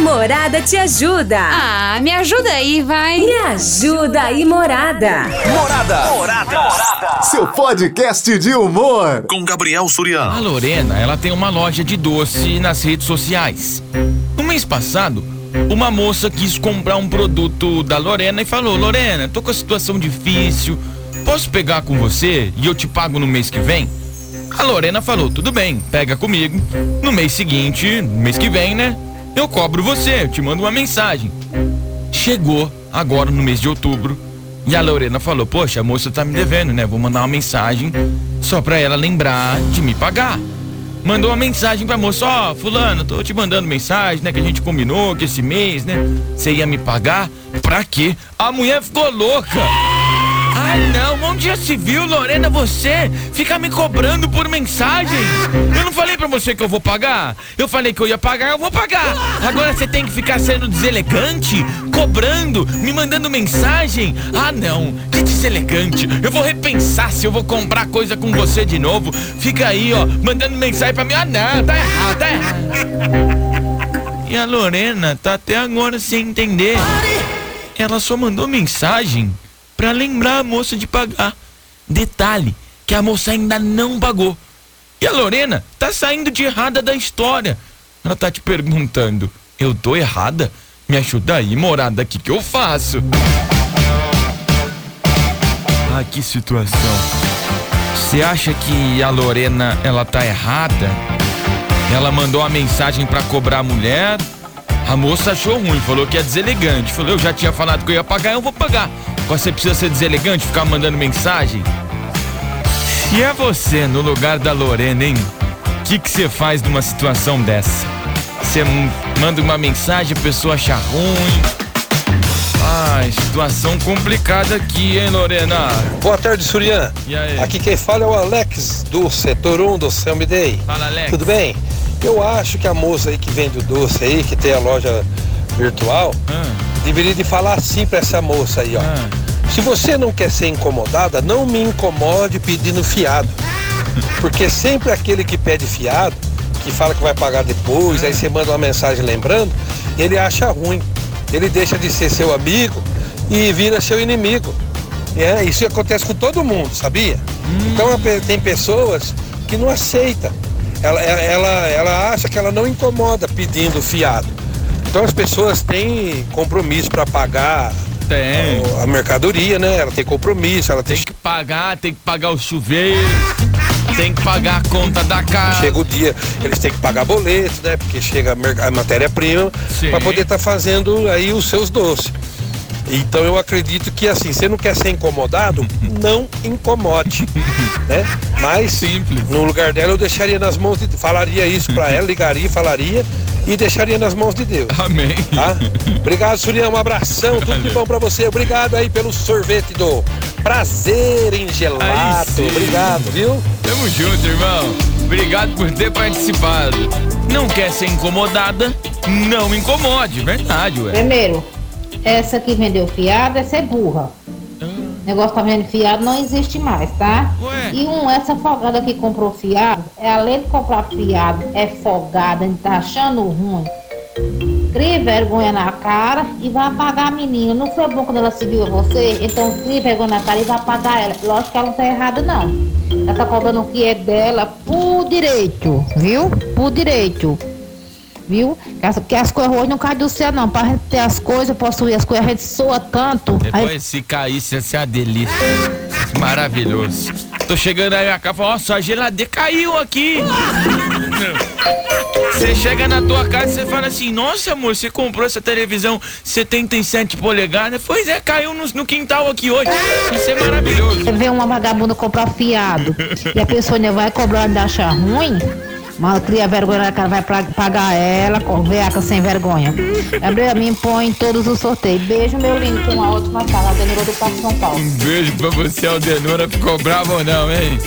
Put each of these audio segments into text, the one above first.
Morada te ajuda. Ah, me ajuda aí, vai. Me ajuda aí, Morada. Morada. Morada. Morada. Seu podcast de humor. Com Gabriel Suriano. A Lorena, ela tem uma loja de doce nas redes sociais. No mês passado, uma moça quis comprar um produto da Lorena e falou: Lorena, tô com a situação difícil. Posso pegar com você e eu te pago no mês que vem? A Lorena falou: tudo bem, pega comigo. No mês seguinte, no mês que vem, né? Eu cobro você, eu te mando uma mensagem. Chegou agora no mês de outubro e a Lorena falou: Poxa, a moça tá me devendo, né? Vou mandar uma mensagem só pra ela lembrar de me pagar. Mandou uma mensagem pra moça: Ó, oh, Fulano, tô te mandando mensagem, né? Que a gente combinou que esse mês, né? Você ia me pagar. Pra quê? A mulher ficou louca. Ah, não, onde já se viu, Lorena, você fica me cobrando por mensagem? Eu não falei pra você que eu vou pagar? Eu falei que eu ia pagar, eu vou pagar. Agora você tem que ficar sendo deselegante, cobrando, me mandando mensagem? Ah, não, que deselegante. Eu vou repensar se eu vou comprar coisa com você de novo. Fica aí, ó, mandando mensagem pra mim. Ah, não, tá errado, tá errado. E a Lorena tá até agora sem entender. Ela só mandou mensagem para lembrar a moça de pagar. Detalhe, que a moça ainda não pagou. E a Lorena tá saindo de errada da história. Ela tá te perguntando: "Eu tô errada? Me ajuda aí, morada, que que eu faço?" Ah, que situação. Você acha que a Lorena ela tá errada? Ela mandou uma mensagem para cobrar a mulher. A moça achou ruim, falou que é deselegante. Falou, eu já tinha falado que eu ia pagar, eu vou pagar. Você precisa ser deselegante, ficar mandando mensagem? Se é você no lugar da Lorena, hein? O que você faz numa situação dessa? Você manda uma mensagem, a pessoa acha ruim. Ai, situação complicada aqui, hein, Lorena? Boa tarde, Surian. E aí? Aqui quem fala é o Alex do setor 1 do Selmy Day. Fala, Alex. Tudo bem? Eu acho que a moça aí que vende o doce aí, que tem a loja virtual, Ah, deveria de falar assim pra essa moça aí, ó. ah. Se você não quer ser incomodada, não me incomode pedindo fiado. Porque sempre aquele que pede fiado, que fala que vai pagar depois, aí você manda uma mensagem lembrando, ele acha ruim. Ele deixa de ser seu amigo e vira seu inimigo. É, isso acontece com todo mundo, sabia? Então tem pessoas que não aceitam. Ela, ela, ela acha que ela não incomoda pedindo fiado. Então as pessoas têm compromisso para pagar Tem. a mercadoria, né? Ela tem compromisso, ela tem Tem que pagar, tem que pagar o chuveiro, tem que pagar a conta da casa. chega o dia, eles têm que pagar boleto, né? Porque chega a matéria-prima para poder estar fazendo aí os seus doces. Então eu acredito que assim, você não quer ser incomodado, não incomode, né? Mas Simples. no lugar dela eu deixaria nas mãos de falaria isso para ela, ligaria, falaria e deixaria nas mãos de Deus. Amém. Tá? Obrigado, Surião. Um abração, tudo de bom pra você. Obrigado aí pelo sorvete do Prazer em Gelato. Obrigado, viu? Tamo junto, irmão. Obrigado por ter participado. Não quer ser incomodada? Não incomode, verdade, ué. Primeiro, essa que vendeu fiado, essa é burra. O negócio tá vendo fiado não existe mais, tá? Ué. E um, essa folgada que comprou fiado, é além de comprar fiado, é folgada, ele tá achando ruim. Crie vergonha na cara e vai pagar a menina. Não foi bom quando ela seguiu você? Então crie vergonha na cara e vai pagar ela. Lógico que ela não tá errada, não. Ela tá cobrando o que é dela por direito, viu? Por direito. Viu? Que as, coisas hoje não caem do céu, não. Pra gente ter as coisas, possuir as coisas, a gente soa tanto. Depois se caísse, ia ser uma delícia. Maravilhoso. Tô chegando aí a casa e nossa, a geladeira caiu aqui. Você chega na tua casa e você fala assim, nossa amor, você comprou essa televisão 77 polegadas? Pois é, caiu no, no quintal aqui hoje. Isso é maravilhoso. você vê uma vagabunda comprar fiado e a pessoa ainda vai cobrar ainda achar ruim. Mas cria vergonha na cara, vai pra- pagar ela, com veaca sem vergonha. Gabriel, me põe em todos os sorteios. Beijo, meu lindo, com uma ótima tarde. Deniro do Parque São Paulo. Um beijo pra você, Aldenora. Ficou bravo ou não, hein?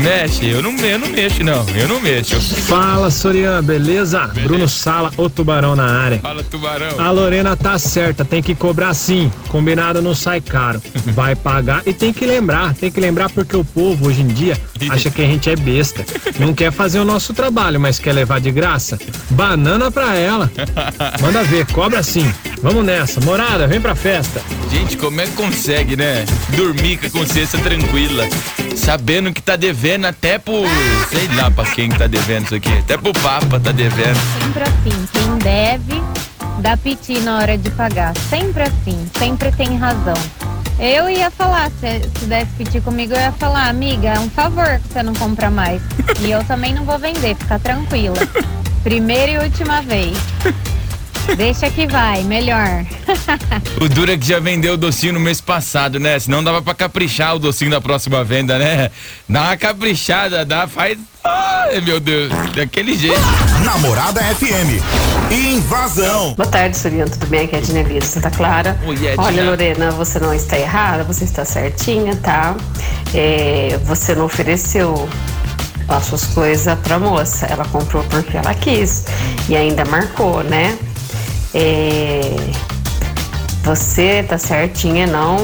Mexe, eu não, eu não mexo, não. Eu não mexo. Fala, Sorian, beleza? beleza? Bruno Sala, o tubarão na área. Fala, tubarão. A Lorena tá certa, tem que cobrar sim. Combinado não sai caro. Vai pagar e tem que lembrar, tem que lembrar porque o povo hoje em dia acha que a gente é besta. Não quer fazer o nosso trabalho, mas quer levar de graça. Banana pra ela. Manda ver, cobra sim. Vamos nessa. Morada, vem pra festa. Gente, como é que consegue, né? Dormir com a consciência tranquila. Sabendo que tá devendo até por. Sei lá pra quem que tá devendo isso aqui. Até pro Papa tá devendo. Sempre assim, quem deve dá piti na hora de pagar. Sempre assim, sempre tem razão. Eu ia falar, se, se desse pedir comigo, eu ia falar, amiga, é um favor que você não compra mais. E eu também não vou vender, fica tranquila. Primeira e última vez. Deixa que vai, melhor. o Dura que já vendeu o docinho no mês passado, né? Senão dava pra caprichar o docinho da próxima venda, né? Dá uma caprichada, dá, faz. Ai, meu Deus, daquele jeito. Namorada FM. Invasão. Boa tarde, Soriano. Tudo bem? Aqui é a Dinelisa Santa Clara. Oi, Olha, Lorena, você não está errada, você está certinha, tá? É, você não ofereceu as suas coisas pra moça. Ela comprou porque ela quis. E ainda marcou, né? É, você tá certinha, não,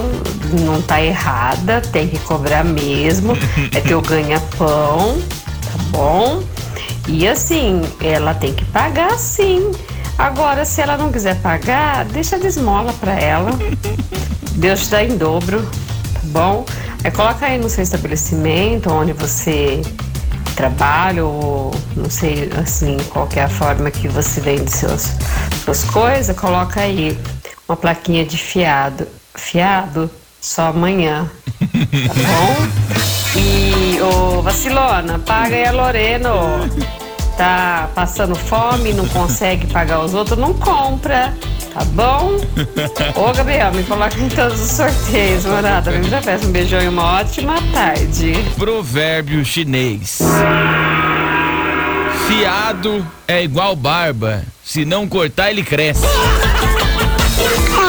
não tá errada, tem que cobrar mesmo, é teu ganha-pão, tá bom? E assim, ela tem que pagar sim. Agora, se ela não quiser pagar, deixa de esmola pra ela. Deus te dá em dobro, tá bom? Aí coloca aí no seu estabelecimento onde você trabalho, ou não sei assim qual é a forma que você vende seus, suas coisas, coloca aí uma plaquinha de fiado. Fiado só amanhã. Tá bom? E o Vacilona, paga aí a Lorena. Tá passando fome, não consegue pagar os outros, não compra. Tá bom? Ô, Gabriel, me coloca em todos os sorteios, morada. Me já peço um beijão e uma ótima tarde. Provérbio chinês. Fiado é igual barba. Se não cortar, ele cresce.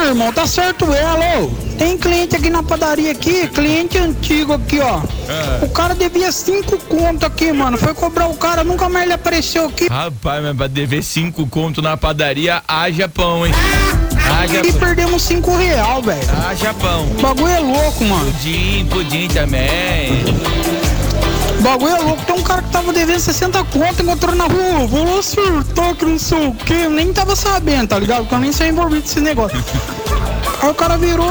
Irmão, tá certo ela, ô. Tem cliente aqui na padaria aqui, cliente antigo aqui, ó. Ah. O cara devia cinco conto aqui, mano. Foi cobrar o cara, nunca mais ele apareceu aqui. Rapaz, mas pra dever cinco conto na padaria, haja pão, hein? Haja e perdemos cinco real, velho. Haja pão. O bagulho é louco, mano. Pudim, pudim também. O bagulho é louco. Tem um cara que tava devendo 60 conto, encontrou na rua. Vou lá acertar que não sei o que. Eu nem tava sabendo, tá ligado? Porque eu nem sou envolvido nesse negócio. Aí o cara virou.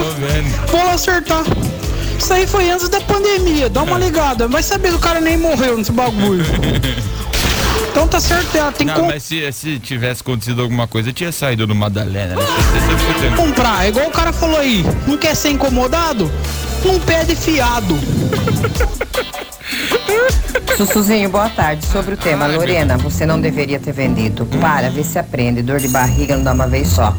Vou lá acertar. Isso aí foi antes da pandemia. Dá uma ligada. Vai saber que o cara nem morreu nesse bagulho. Então tá certo, ela tem que. Não, mas se, se tivesse acontecido alguma coisa, tinha saído no Madalena, né? Comprar, é igual o cara falou aí, não quer ser incomodado? Não pede fiado. Sussuzinho, boa tarde. Sobre o tema, Lorena, você não deveria ter vendido. Para, vê se aprende. Dor de barriga não dá uma vez só.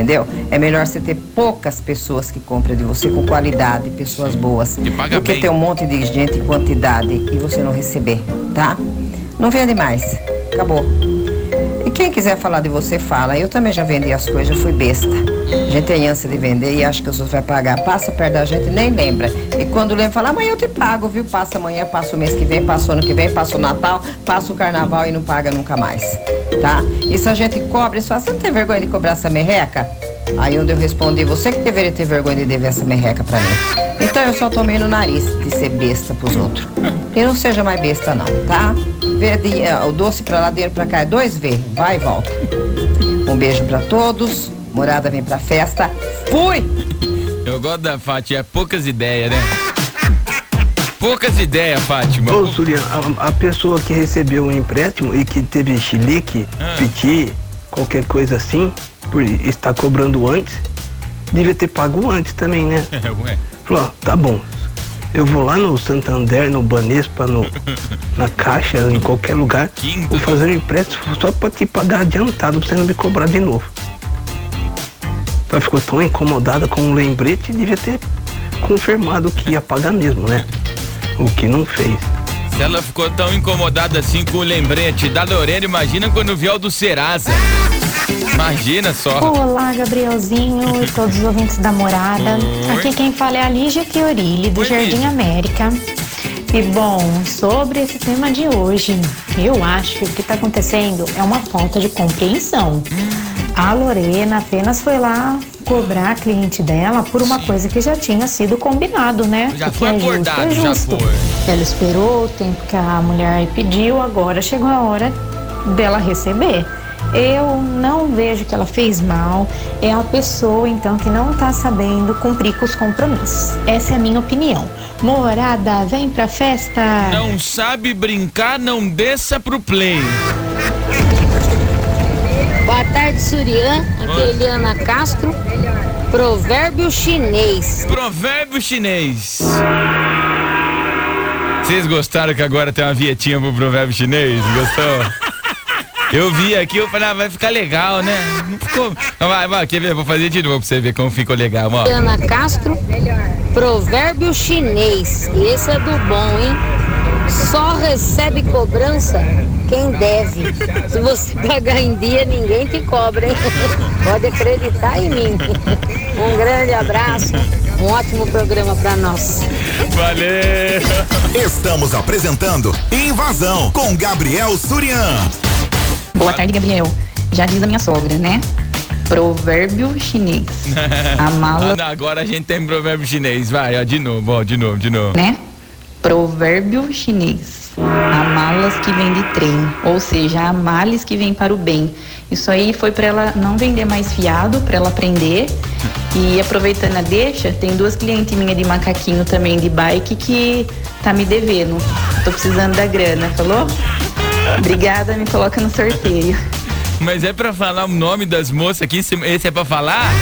Entendeu? É melhor você ter poucas pessoas que compram de você com qualidade, pessoas boas, do que ter um monte de gente em quantidade e você não receber, tá? Não vende mais. Acabou. Quem quiser falar de você, fala. Eu também já vendi as coisas, fui besta. A gente tem ânsia de vender e acha que os outros vai pagar. Passa perto da gente nem lembra. E quando lembra, fala, amanhã eu te pago, viu? Passa amanhã, passa o mês que vem, passa o ano que vem, passa o Natal, passa o Carnaval e não paga nunca mais. Tá? Se a gente cobra, isso você não tem vergonha de cobrar essa merreca? Aí onde eu respondi, você que deveria ter vergonha de dever essa merreca pra mim. Então eu só tomei no nariz de ser besta pros outros. E não seja mais besta não, tá? Verde, uh, o doce pra lá, dinheiro pra cá é dois V, vai e volta. Um beijo pra todos, morada vem pra festa, fui! Eu gosto da Fátima, é poucas ideias, né? Poucas ideias, Fátima. Ô, Surian, a, a, pessoa que recebeu um empréstimo e que teve chilique, ah. piti, qualquer coisa assim, por estar cobrando antes, devia ter pago antes também, né? Ué. Falou, ó, tá bom. Eu vou lá no Santander, no Banespa, no, na Caixa, em qualquer lugar, Quinto. vou fazer um empréstimo só pra te pagar adiantado, pra você não me cobrar de novo. Ela ficou tão incomodada com o lembrete, devia ter confirmado que ia pagar mesmo, né? O que não fez. Se ela ficou tão incomodada assim com o lembrete da Lorena, imagina quando viu o do Serasa. Imagina só. Olá, Gabrielzinho e todos os ouvintes da morada. Oi. Aqui quem fala é a Lígia Fiorilli, do Oi, Jardim Lígia. América. E bom, sobre esse tema de hoje, eu acho que o que está acontecendo é uma falta de compreensão. A Lorena apenas foi lá cobrar a cliente dela por uma coisa que já tinha sido combinado, né? Já o que foi é justo, acordado, é já justo. foi. Ela esperou o tempo que a mulher pediu, agora chegou a hora dela receber. Eu não vejo que ela fez mal, é a pessoa então que não tá sabendo cumprir com os compromissos. Essa é a minha opinião. Morada, vem pra festa! Não sabe brincar, não desça pro play. Boa tarde, Surian. Aqui é. Eliana Castro. Provérbio chinês. Provérbio chinês. Vocês gostaram que agora tem uma vietinha pro provérbio chinês? Gostou? Eu vi aqui, eu falei, ah, vai ficar legal, né? Não ficou. Vai, vai, quer ver? Vou fazer de novo pra você ver como ficou legal, ó. Eliana Castro. Provérbio chinês. Esse é do bom, hein? Só recebe cobrança quem deve. Se você pagar em dia, ninguém te cobra, hein? Pode acreditar em mim. Um grande abraço. Um ótimo programa pra nós. Valeu! Estamos apresentando Invasão com Gabriel Surian. Boa tarde, Gabriel. Já diz a minha sogra, né? Provérbio chinês. A mala, Ah, agora a gente tem provérbio chinês. Vai, ó, de novo, ó, de novo, de novo. né? Provérbio chinês. Há malas que vêm de trem, ou seja, há males que vêm para o bem. Isso aí foi para ela não vender mais fiado, para ela aprender. E aproveitando a deixa, tem duas clientes minhas de macaquinho também de bike que tá me devendo. Tô precisando da grana, falou? Obrigada, me coloca no sorteio. Mas é pra falar o nome das moças aqui? Esse é pra falar?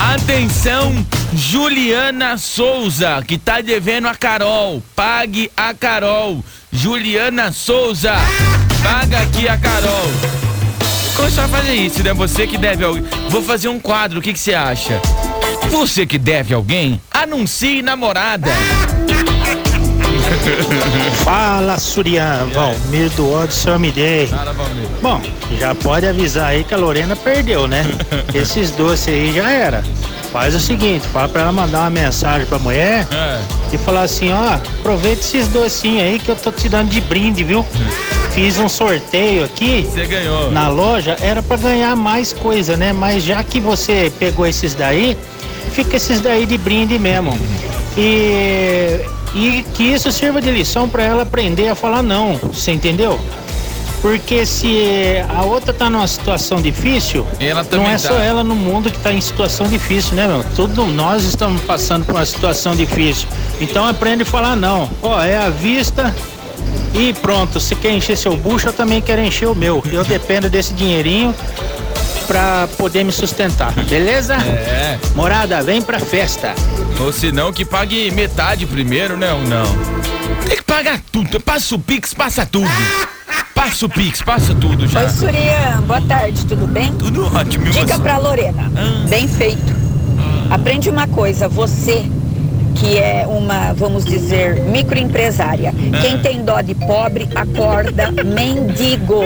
Atenção, Juliana Souza, que tá devendo a Carol. Pague a Carol. Juliana Souza, paga aqui a Carol. Começar a fazer isso, né? Você que deve alguém. Vou fazer um quadro, o que que você acha? Você que deve alguém, anuncie namorada. Fala, Surian. Valmir do ódio, seu me dei. Bom, já pode avisar aí que a Lorena perdeu, né? Esses doces aí já era. Faz o seguinte, fala pra ela mandar uma mensagem pra mulher e falar assim, ó, aproveita esses docinhos aí que eu tô te dando de brinde, viu? Fiz um sorteio aqui. Você ganhou. Na loja, era pra ganhar mais coisa, né? Mas já que você pegou esses daí, fica esses daí de brinde mesmo. E, e que isso sirva de lição pra ela aprender a falar não, você entendeu? Porque se a outra tá numa situação difícil, Ela não é tá. só ela no mundo que tá em situação difícil, né, meu? Todos nós estamos passando por uma situação difícil. Então aprende a falar não. Ó, é a vista e pronto. Se quer encher seu bucho, eu também quero encher o meu. Eu dependo desse dinheirinho pra poder me sustentar, beleza? É. Morada, vem pra festa. Ou se não, que pague metade primeiro, né? Ou não? Tem que pagar tudo. Passa o Pix, passa tudo. Passa o Pix, passa tudo já. Oi, Surian, boa tarde, tudo bem? Tudo ótimo. Dica você? pra Lorena, bem feito. Aprende uma coisa, você que é uma, vamos dizer, microempresária. Quem tem dó de pobre, acorda mendigo.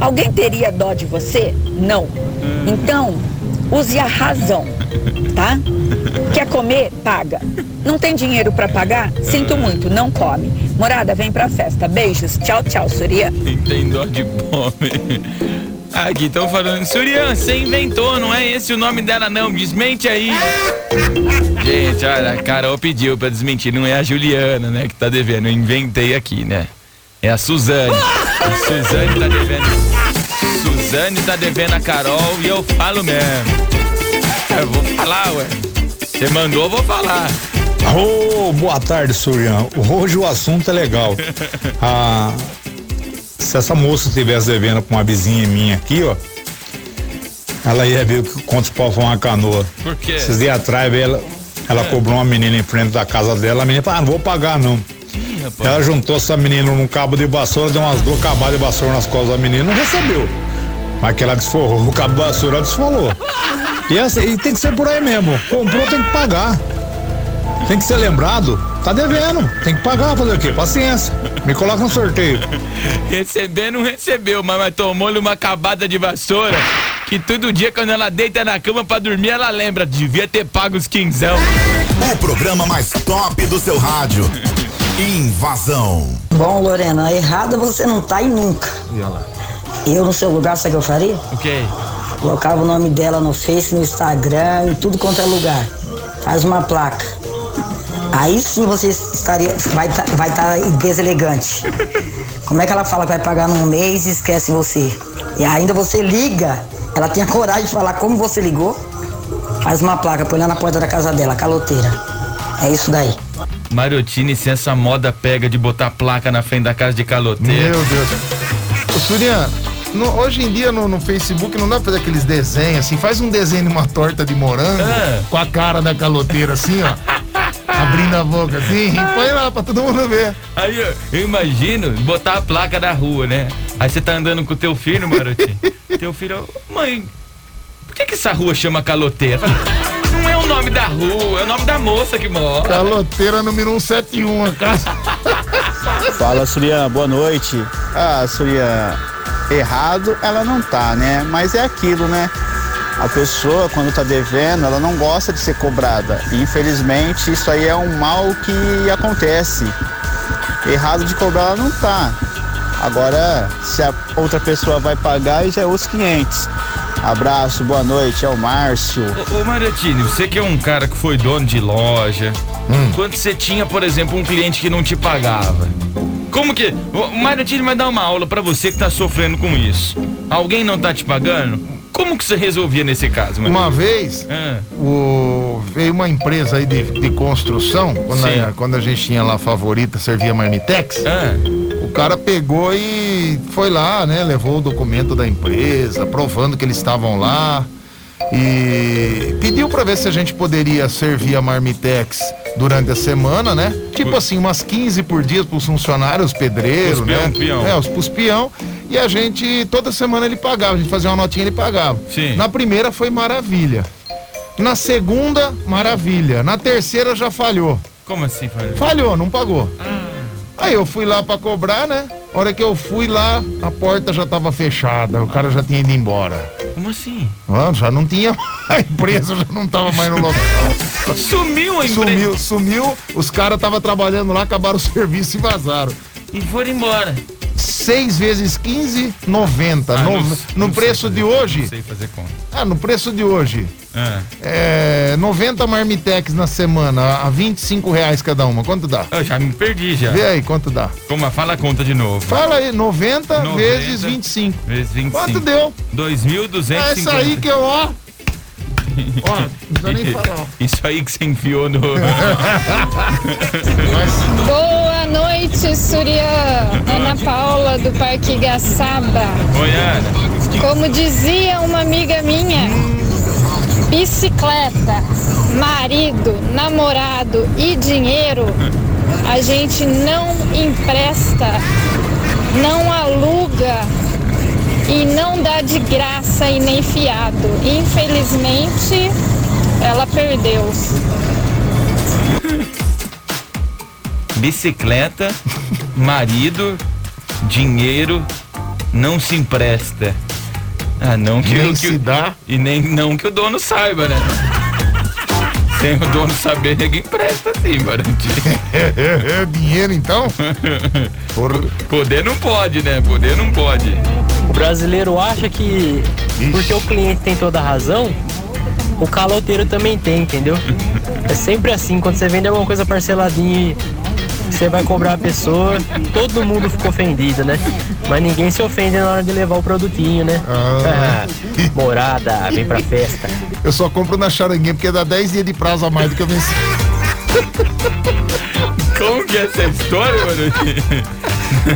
Alguém teria dó de você? Não. Então, use a razão, tá? Quer comer? Paga. Não tem dinheiro pra pagar? Sinto muito, não come. Morada, vem pra festa. Beijos. Tchau, tchau, Surya. Quem tem dó de pobre. Aqui estão falando, Surian, você inventou, não é esse o nome dela não, desmente aí. Gente, olha, a Carol pediu pra desmentir, não é a Juliana, né, que tá devendo, eu inventei aqui, né. É a Suzane. A Suzane tá devendo. Suzane tá devendo a Carol e eu falo mesmo. Eu vou falar, ué. Você mandou, eu vou falar. Ô, boa tarde, Surian. Hoje o assunto é legal. Ah, se essa moça estivesse devendo com uma vizinha minha aqui, ó, ela ia ver quantos pau foi uma canoa. Por quê? Esses dias atrás, ela, ela cobrou uma menina em frente da casa dela, a menina falou, ah, não vou pagar não. Ela juntou essa menina num cabo de vassoura, deu umas duas cabadas de vassoura nas costas da menina, não recebeu. Mas que ela desforrou o cabo de vassoura, desfolou. E, assim, e tem que ser por aí mesmo. Comprou, tem que pagar. Tem que ser lembrado. Tá devendo. Tem que pagar, fazer o quê? Paciência. Me coloca no sorteio. Receber não recebeu, mas, tomou-lhe uma cabada de vassoura. Que todo dia, quando ela deita na cama pra dormir, ela lembra. Devia ter pago os quinzão. O programa mais top do seu rádio. Invasão. Bom, Lorena, errada você não tá e nunca. Eu no seu lugar, sabe o que eu faria? O quê? Colocava o nome dela no Face, no Instagram, em tudo quanto é lugar. Faz uma placa. Aí sim você estaria, vai estar vai tá deselegante. Como é que ela fala que vai pagar num mês e esquece você? E ainda você liga, ela tem a coragem de falar como você ligou, faz uma placa, põe lá na porta da casa dela, caloteira. É isso daí. Mariotini, se essa moda pega de botar placa na frente da casa de caloteiro. Meu Deus. Ô, Surian, no- hoje em dia no, no Facebook não dá pra fazer aqueles desenhos assim. Faz um desenho de uma torta de morango É. com a cara da caloteira assim, ó. Abrindo a boca assim. E põe lá pra todo mundo ver. Aí eu, eu imagino botar a placa da rua, né? Aí você tá andando com o teu filho, Marotinho. teu filho, mãe, por que, que essa rua chama caloteira? Não é o nome da rua, é o nome da moça que mora. Caloteira número 171, a casa. Fala, Surian, boa noite. Ah, Surian, errado ela não tá, né? Mas é aquilo, né? A pessoa, quando tá devendo, ela não gosta de ser cobrada. E, infelizmente, isso aí é um mal que acontece. Errado de cobrar ela não tá. Agora, se a outra pessoa vai pagar, aí já é os 500. Abraço, boa noite, é o Márcio. Ô, ô Mariotini, você que é um cara que foi dono de loja, quando você tinha, por exemplo, um cliente que não te pagava, como que. O Mariotini vai dar uma aula pra você que tá sofrendo com isso. Alguém não tá te pagando? Como que você resolvia nesse caso? Uma vez, Ah. o- veio uma empresa aí de, de construção, quando a, quando a gente tinha lá a favorita, servia Marmitex. Ah. O cara pegou e foi lá, né? Levou o documento da empresa, provando que eles estavam lá. E pediu pra ver se a gente poderia servir a Marmitex durante a semana, né? Tipo assim, umas 15 por dia pros funcionários, pedreiros, Os né? É, os pros peão. E a gente, toda semana ele pagava, a gente fazia uma notinha e ele pagava. Sim. Na primeira foi maravilha. Na segunda, maravilha. Na terceira já falhou. Como assim, Fábio? Falhou, não pagou. Aí eu fui lá pra cobrar, né? A hora que eu fui lá, a porta já tava fechada, o cara já tinha ido embora. Como assim? Ah, já não tinha. A empresa já não tava mais no local. Sumiu a empresa? Sumiu, sumiu. Os caras estavam trabalhando lá, acabaram o serviço e vazaram. E foram embora. 6 vezes 15, 90. Ah, no não- no não preço fazer de conta, hoje. Não sei fazer conta. Ah, no preço de hoje. Ah. É, 90 marmitex na semana, a 25 reais cada uma. Quanto dá? Eu já me perdi já. Vê aí, quanto dá? Como, fala a conta de novo. Fala aí, 90, 90 vezes 25. Vezes 25. Quanto deu? 2.250. É isso aí que eu, ó. Ó, não precisa nem falar. Isso aí que você enfiou no. Boa noite, Surian. Ana Paula do Parque Gaçaba. Oi, Ana. Como dizia uma amiga minha, bicicleta, marido, namorado e dinheiro a gente não empresta, não aluga e não dá de graça e nem fiado. Infelizmente, ela perdeu. Bicicleta, marido, dinheiro, não se empresta. Ah, não que, Nem que se dá. E nem não que o dono saiba, né? Sem o dono saber, ninguém empresta sim. É dinheiro então? Poder não pode, né? Poder não pode. O brasileiro acha que porque o cliente tem toda a razão, o caloteiro também tem, entendeu? É sempre assim, quando você vende alguma coisa parceladinha e você vai cobrar a pessoa, todo mundo fica ofendido, né? Mas ninguém se ofende na hora de levar o produtinho, né? Ah. Morada, vem pra festa. Eu só compro na charanguinha porque dá 10 dias de prazo a mais do que eu venci. Como que é essa história, mano?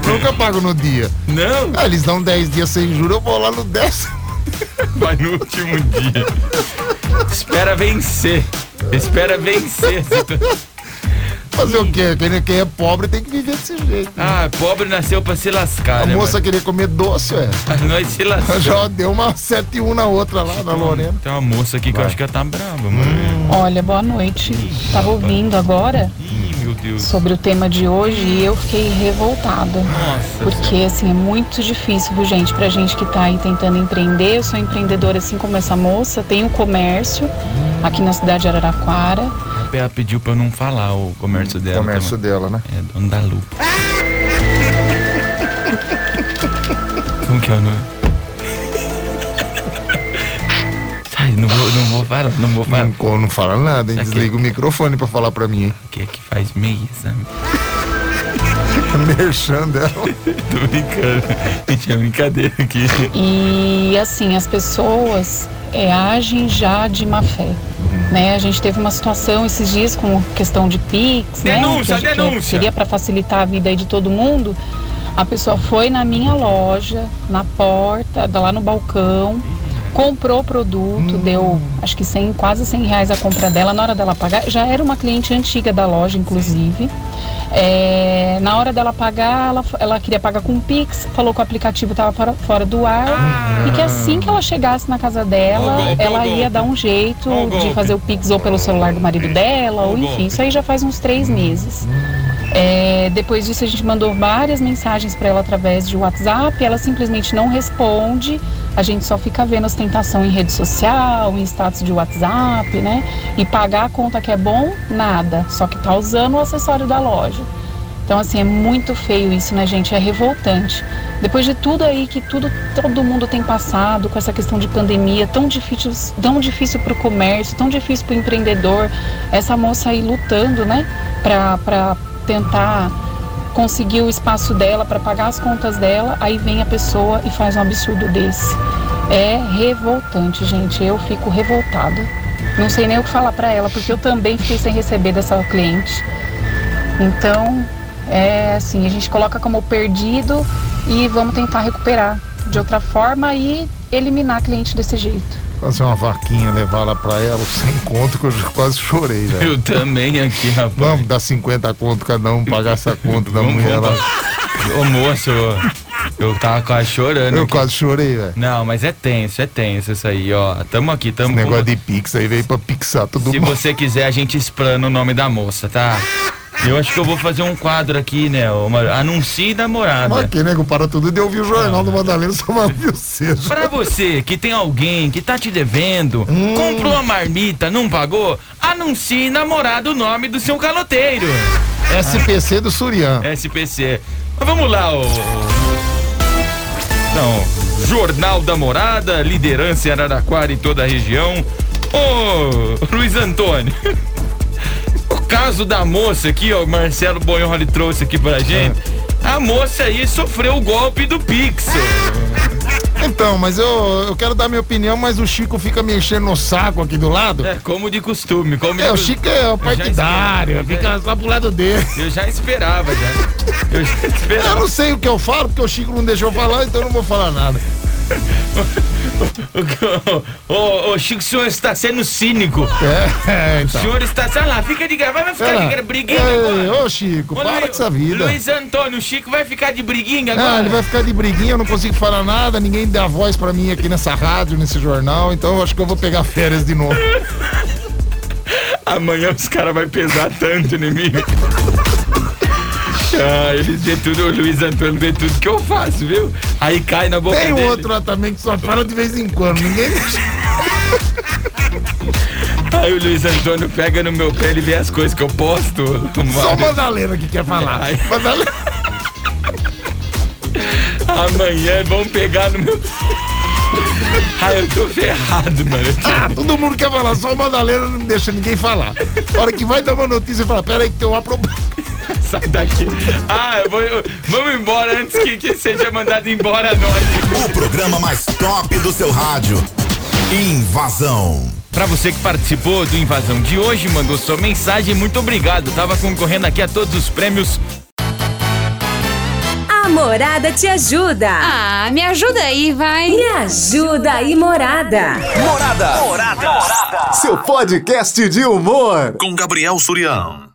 Nunca pago no dia. Não? Ah, eles dão 10 dias sem juros, eu vou lá no décimo. Vai no último dia. Espera vencer. Espera vencer. Fazer o quê? Quem, quem é pobre tem que viver desse jeito. né? Ah, pobre nasceu pra se lascar, A né? moça queria comer doce, ué. mano? Nós se lascou. Já deu uma 7 e 1 na outra lá, na Lorena. Tem uma moça aqui que eu acho que ela tá brava, mano. Olha, boa noite. Tava ouvindo agora Ih, meu Deus. sobre o tema de hoje e eu fiquei revoltada. Nossa. Porque, assim, é muito difícil, viu, gente? Pra gente que tá aí tentando empreender. Eu sou empreendedora, assim como essa moça. Tenho comércio aqui na cidade de Araraquara. Ela pediu pra eu não falar o comércio dela. comércio também. dela, né? É, dono da Lu. Como que é o nome? Sai, não vou, não vou falar, não vou falar. Não, não fala nada, hein? Desliga o microfone pra falar pra mim, hein? Que é que faz meia, sabe? Merchan dela. Tô brincando. Gente, é brincadeira aqui. E assim, as pessoas é, agem já de má fé. Né? A gente teve uma situação esses dias com questão de Pix, Denúncia, né? Que, denúncia. seria para facilitar a vida aí de todo mundo. A pessoa foi na minha loja, na porta, lá no balcão, comprou o produto, deu acho que 100, quase 100 reais a compra dela. Na hora dela pagar, já era uma cliente antiga da loja, inclusive. É, na hora dela pagar, ela, ela queria pagar com Pix, falou que o aplicativo estava fora, fora do ar e que assim que ela chegasse na casa dela, Ó o golpe, ó o ela ia golpe. dar um jeito Ó o de fazer o Pix ou pelo celular do marido dela, ou enfim, isso aí já faz uns três meses. É, depois disso, a gente mandou várias mensagens para ela através de WhatsApp. Ela simplesmente não responde. A gente só fica vendo ostentação em rede social, em status de WhatsApp, né? E pagar a conta que é bom, nada. Só que tá usando o acessório da loja. Então, assim, é muito feio isso, né, gente? É revoltante. Depois de tudo aí que tudo, todo mundo tem passado com essa questão de pandemia, tão difícil, tão difícil para o comércio, tão difícil para o empreendedor, essa moça aí lutando, né, para tentar conseguir o espaço dela, para pagar as contas dela, aí vem a pessoa e faz um absurdo desse. É revoltante, gente. Eu fico revoltada. Não sei nem o que falar para ela, porque eu também fiquei sem receber dessa cliente. Então, é assim, a gente coloca como perdido e vamos tentar recuperar de outra forma e eliminar a cliente desse jeito. Fazer uma vaquinha, levar lá pra ela, sem conto, que eu quase chorei, velho. Eu também aqui, rapaz. Vamos dar 50 conto cada um, pagar essa conta da mulher lá. Ô moço, eu tava quase chorando. Eu aqui. quase chorei, velho. Não, mas é tenso, é tenso isso aí, ó. Tamo aqui, tamo Esse negócio com- de Pix aí veio pra pixar todo Se mundo. você quiser, a gente explana o nome da moça, tá? Eu acho que eu vou fazer um quadro aqui, né? Uma... Anuncie namorada. Mas que nego para tudo de ouvir o jornal do Madalena, só vai ouvir você. Pra você que tem alguém que tá te devendo, Hum. comprou uma marmita, não pagou, anuncie namorado o nome do seu caloteiro. SPC do Surian. SPC. Mas vamos lá, ô. Não, Jornal da Morada, liderança em Araraquara e toda a região. Ô, Luiz Antônio. Caso da moça aqui, ó, o Marcelo Bonholi trouxe aqui pra gente. A moça aí sofreu o golpe do Pix. Então, mas eu, eu quero dar minha opinião, mas o Chico fica me enchendo no saco aqui do lado. É, como de costume. Como É, de o Chico é o partidário, fica só pro lado dele. Eu já esperava, já. Eu já esperava. Eu não sei o que eu falo, porque o Chico não deixou falar, então eu não vou falar nada. Ô, Chico, o senhor está sendo cínico. É, O então. senhor está. Sei lá, fica de gravar, vai ficar Pera. de briguinha. Ô, Chico, Ô, para Lu- com essa vida. Luiz Antônio, o Chico vai ficar de briguinha agora. Ah, ele vai ficar de briguinha, eu não consigo falar nada, ninguém dá voz pra mim aqui nessa rádio, nesse jornal, então eu acho que eu vou pegar férias de novo. Amanhã os caras vão pesar tanto em mim. Ah, eles vê tudo, o Luiz Antônio vê tudo que eu faço, viu? Aí cai na boca Tem dele. outro lá também que só fala de vez em quando, ninguém. Aí o Luiz Antônio pega no meu pé e vê as coisas que eu posto. Só o Madalena que quer falar. Ai. Madalena. Amanhã vão pegar no meu. Ai, eu tô ferrado, mano. Ah, todo mundo quer falar, só o Madalena não deixa ninguém falar. A hora que vai dar uma notícia, fala, pera aí que tem uma problema. Sai daqui. Ah, eu vou, eu- vamos embora antes que, que seja mandado embora nós. O programa mais top do seu rádio. Invasão. Pra você que participou do Invasão de hoje, mandou sua mensagem, muito obrigado. Tava concorrendo aqui a todos os prêmios. A Morada te ajuda. Ah, me ajuda aí, vai. Me ajuda aí, Morada. Morada. Morada. Seu podcast de humor. Com Gabriel Surião.